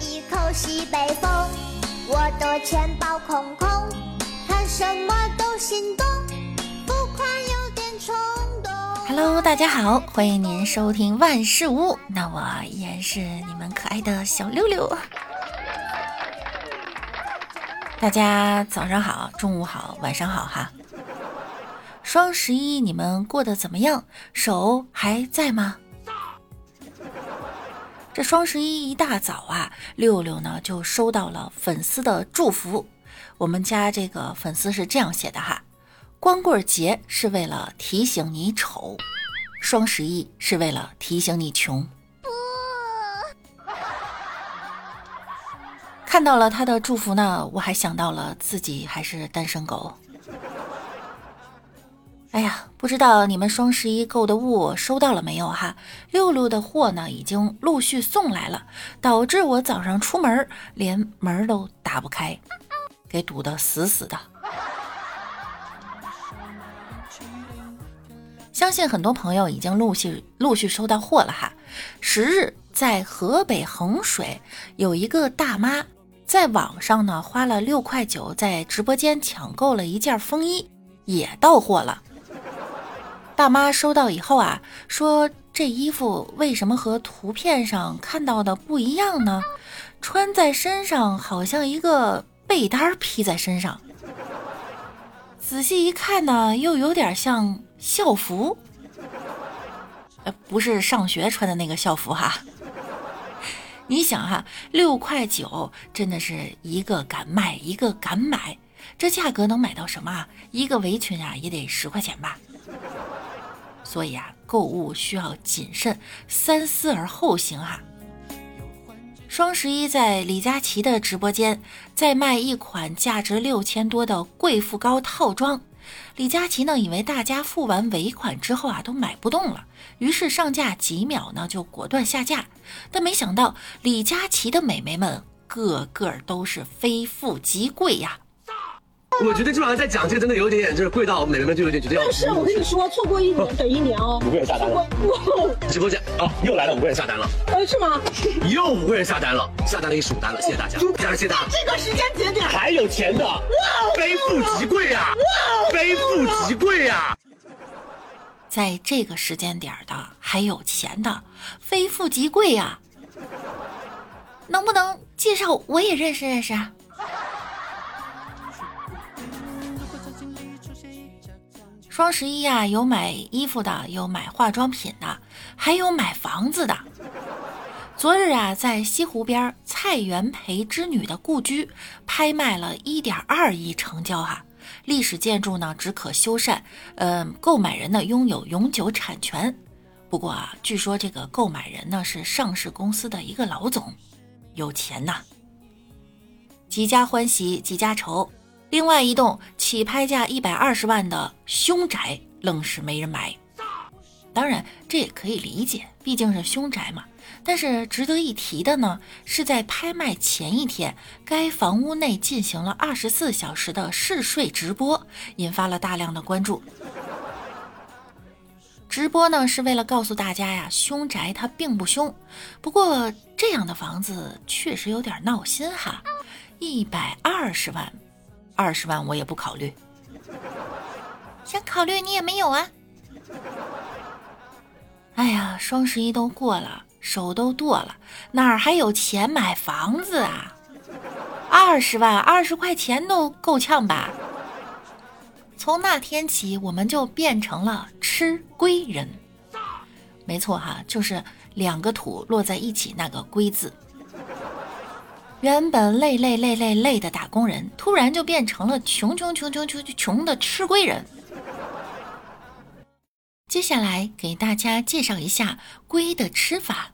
一口西北风，我的钱包空空，看什么都心动，付款有点冲动。Hello，大家好，欢迎您收听万事屋，那我依然是你们可爱的小六六。大家早上好，中午好，晚上好哈。双十一你们过得怎么样？手还在吗？这双十一一大早啊，六六呢就收到了粉丝的祝福。我们家这个粉丝是这样写的哈：光棍节是为了提醒你丑，双十一是为了提醒你穷。看到了他的祝福呢，我还想到了自己还是单身狗。哎呀，不知道你们双十一购的物收到了没有哈？六六的货呢，已经陆续送来了，导致我早上出门连门都打不开，给堵得死死的。相信很多朋友已经陆续陆续收到货了哈。十日，在河北衡水有一个大妈在网上呢花了六块九，在直播间抢购了一件风衣，也到货了。大妈收到以后啊，说这衣服为什么和图片上看到的不一样呢？穿在身上好像一个被单披在身上，仔细一看呢，又有点像校服。呃，不是上学穿的那个校服哈。你想哈，六块九真的是一个敢卖一个敢买，这价格能买到什么啊？一个围裙啊也得十块钱吧。所以啊，购物需要谨慎，三思而后行哈。双十一在李佳琦的直播间在卖一款价值六千多的贵妇膏套装，李佳琦呢以为大家付完尾款之后啊都买不动了，于是上架几秒呢就果断下架，但没想到李佳琦的美眉们个个都是非富即贵呀。我觉得这玩意再讲这个真的有点点，就是贵到美眉们就有点觉得要。但是我跟你说，错过一年等一年哦。五个人下单了。直播间啊，又来了五个人下单了。呃，是吗？又五个人下单了，下单了一十五单了，谢谢大家，家人谢谢。这个时间节点还有钱的，非富即贵呀，非富即贵呀。在这个时间点的还有钱的，非富即贵呀。能不能介绍我也认识认识？双十一呀，有买衣服的，有买化妆品的，还有买房子的。昨日啊，在西湖边蔡元培之女的故居拍卖了一点二亿成交哈。历史建筑呢，只可修缮，嗯，购买人呢拥有永久产权。不过啊，据说这个购买人呢是上市公司的一个老总，有钱呐。几家欢喜几家愁。另外一栋起拍价一百二十万的凶宅，愣是没人买。当然，这也可以理解，毕竟是凶宅嘛。但是值得一提的呢，是在拍卖前一天，该房屋内进行了二十四小时的试睡直播，引发了大量的关注。直播呢是为了告诉大家呀，凶宅它并不凶。不过这样的房子确实有点闹心哈，一百二十万。二十万我也不考虑，想考虑你也没有啊！哎呀，双十一都过了，手都剁了，哪儿还有钱买房子啊？二十万，二十块钱都够呛吧？从那天起，我们就变成了吃龟人。没错哈，就是两个土落在一起那个龟字。原本累累累累累的打工人，突然就变成了穷穷穷穷穷穷穷的吃龟人。接下来给大家介绍一下龟的吃法。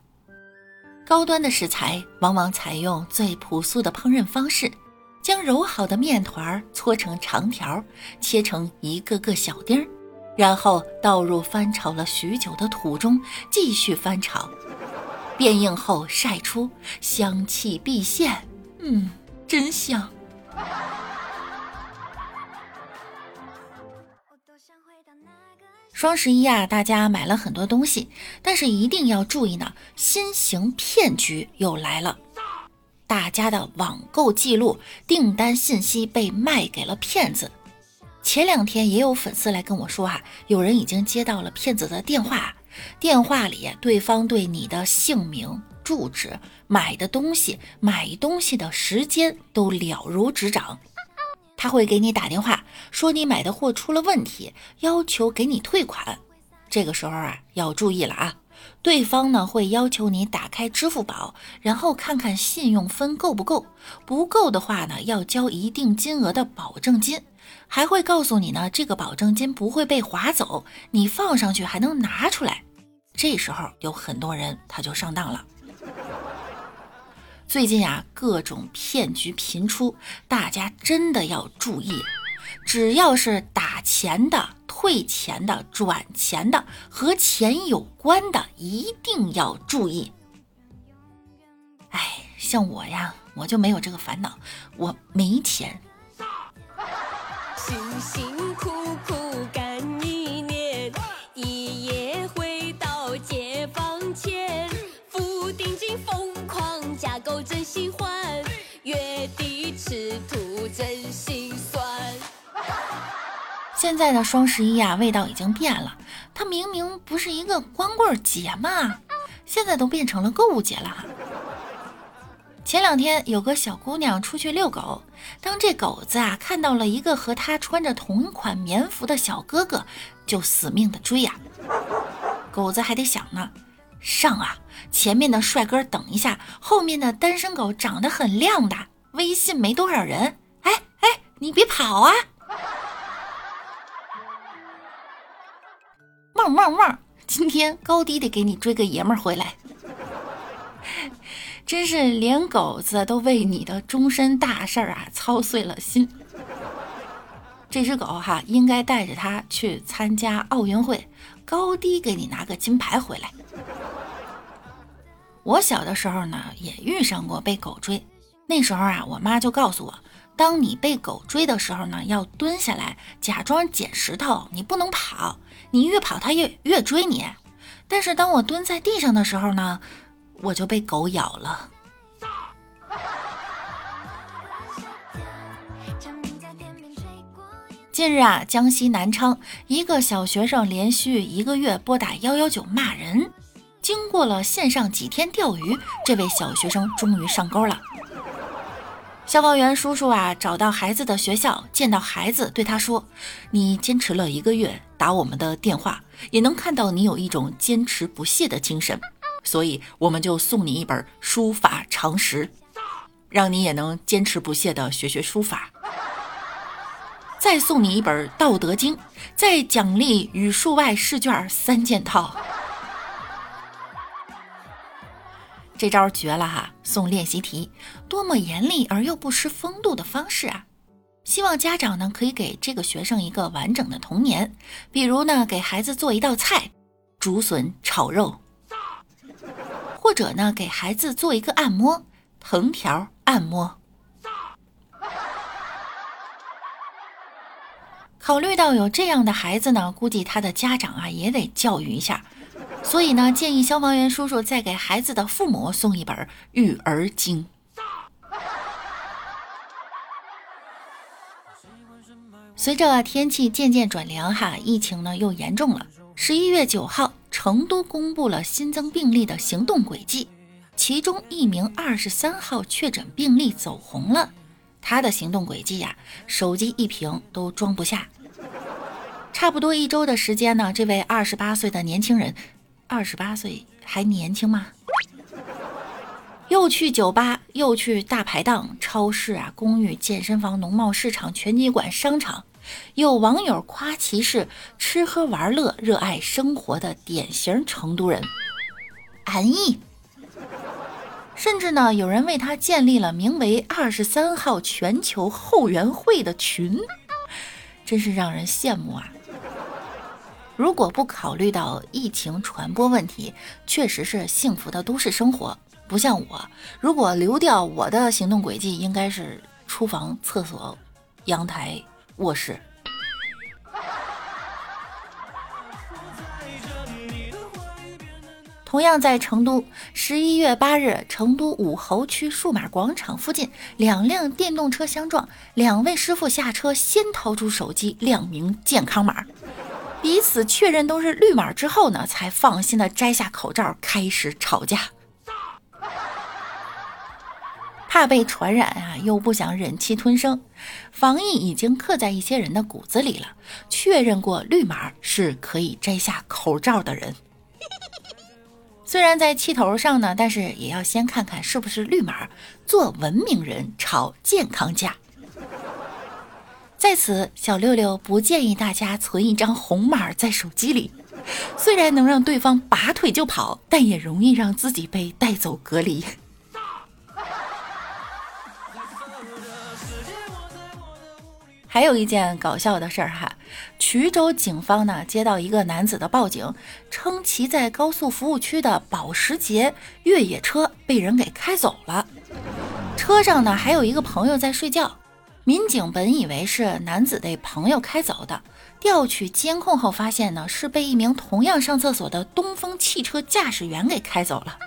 高端的食材往往采用最朴素的烹饪方式，将揉好的面团搓成长条，切成一个个小丁儿，然后倒入翻炒了许久的土中，继续翻炒。变硬后晒出，香气毕现，嗯，真香。双十一啊，大家买了很多东西，但是一定要注意呢，新型骗局又来了。大家的网购记录、订单信息被卖给了骗子。前两天也有粉丝来跟我说啊，有人已经接到了骗子的电话，电话里对方对你的姓名、住址、买的东西、买东西的时间都了如指掌。他会给你打电话说你买的货出了问题，要求给你退款。这个时候啊，要注意了啊。对方呢会要求你打开支付宝，然后看看信用分够不够，不够的话呢要交一定金额的保证金，还会告诉你呢这个保证金不会被划走，你放上去还能拿出来。这时候有很多人他就上当了。最近啊各种骗局频出，大家真的要注意，只要是打钱的。退钱的、转钱的和钱有关的，一定要注意。哎，像我呀，我就没有这个烦恼，我没钱。辛辛苦苦干现在的双十一啊，味道已经变了。它明明不是一个光棍节嘛，现在都变成了购物节了。前两天有个小姑娘出去遛狗，当这狗子啊看到了一个和她穿着同款棉服的小哥哥，就死命的追呀。狗子还得想呢，上啊，前面的帅哥等一下，后面的单身狗长得很靓的，微信没多少人。哎哎，你别跑啊！汪汪汪！今天高低得给你追个爷们儿回来，真是连狗子都为你的终身大事儿啊操碎了心。这只狗哈，应该带着它去参加奥运会，高低给你拿个金牌回来。我小的时候呢，也遇上过被狗追，那时候啊，我妈就告诉我，当你被狗追的时候呢，要蹲下来，假装捡石头，你不能跑。你越跑，它越越追你。但是当我蹲在地上的时候呢，我就被狗咬了。近日啊，江西南昌一个小学生连续一个月拨打幺幺九骂人，经过了线上几天钓鱼，这位小学生终于上钩了。消防员叔叔啊，找到孩子的学校，见到孩子，对他说：“你坚持了一个月打我们的电话，也能看到你有一种坚持不懈的精神，所以我们就送你一本书法常识，让你也能坚持不懈的学学书法。再送你一本《道德经》，再奖励语数外试卷三件套。”这招绝了哈！送练习题，多么严厉而又不失风度的方式啊！希望家长呢可以给这个学生一个完整的童年，比如呢给孩子做一道菜，竹笋炒肉，或者呢给孩子做一个按摩，藤条按摩。考虑到有这样的孩子呢，估计他的家长啊也得教育一下。所以呢，建议消防员叔叔再给孩子的父母送一本《育儿经》。随着天气渐渐转凉，哈，疫情呢又严重了。十一月九号，成都公布了新增病例的行动轨迹，其中一名二十三号确诊病例走红了，他的行动轨迹呀，手机一屏都装不下。差不多一周的时间呢，这位二十八岁的年轻人。二十八岁还年轻吗？又去酒吧，又去大排档、超市啊、公寓、健身房、农贸市场、拳击馆、商场。有网友夸其是吃喝玩乐、热爱生活的典型成都人，安逸。甚至呢，有人为他建立了名为“二十三号全球后援会”的群，真是让人羡慕啊！如果不考虑到疫情传播问题，确实是幸福的都市生活。不像我，如果留掉我的行动轨迹，应该是厨房、厕所、阳台、卧室。同样在成都，十一月八日，成都武侯区数码广场附近，两辆电动车相撞，两位师傅下车先掏出手机亮明健康码，彼此确认都是绿码之后呢，才放心的摘下口罩开始吵架。怕被传染啊，又不想忍气吞声，防疫已经刻在一些人的骨子里了。确认过绿码是可以摘下口罩的人。虽然在气头上呢，但是也要先看看是不是绿码，做文明人，吵健康架。在此，小六六不建议大家存一张红码在手机里，虽然能让对方拔腿就跑，但也容易让自己被带走隔离。还有一件搞笑的事儿哈，衢州警方呢接到一个男子的报警，称其在高速服务区的保时捷越野车被人给开走了，车上呢还有一个朋友在睡觉。民警本以为是男子的朋友开走的，调取监控后发现呢是被一名同样上厕所的东风汽车驾驶员给开走了。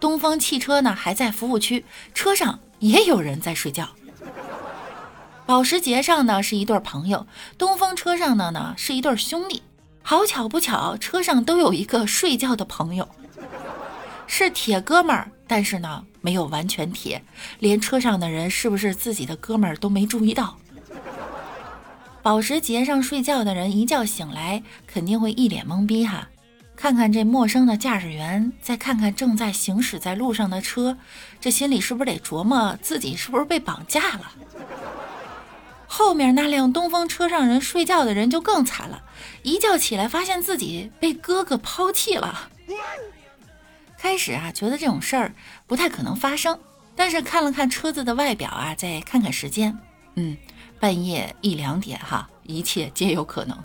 东风汽车呢还在服务区，车上也有人在睡觉。保时捷上呢是一对朋友，东风车上的呢是一对兄弟。好巧不巧，车上都有一个睡觉的朋友，是铁哥们儿，但是呢没有完全铁，连车上的人是不是自己的哥们儿都没注意到。保时捷上睡觉的人一觉醒来肯定会一脸懵逼哈，看看这陌生的驾驶员，再看看正在行驶在路上的车，这心里是不是得琢磨自己是不是被绑架了？后面那辆东风车上人睡觉的人就更惨了，一觉起来发现自己被哥哥抛弃了。开始啊，觉得这种事儿不太可能发生，但是看了看车子的外表啊，再看看时间，嗯，半夜一两点哈，一切皆有可能。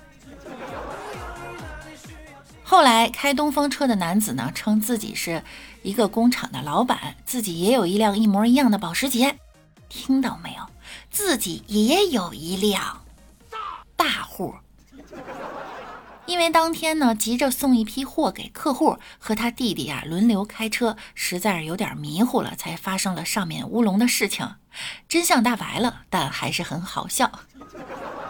后来开东风车的男子呢，称自己是一个工厂的老板，自己也有一辆一模一样的保时捷，听到没有？自己也有一辆大户，因为当天呢急着送一批货给客户，和他弟弟啊轮流开车，实在是有点迷糊了，才发生了上面乌龙的事情。真相大白了，但还是很好笑。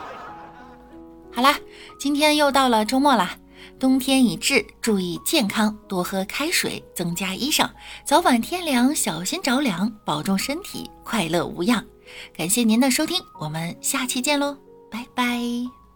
好啦，今天又到了周末啦，冬天已至，注意健康，多喝开水，增加衣裳，早晚天凉小心着凉，保重身体，快乐无恙。感谢您的收听，我们下期见喽，拜拜。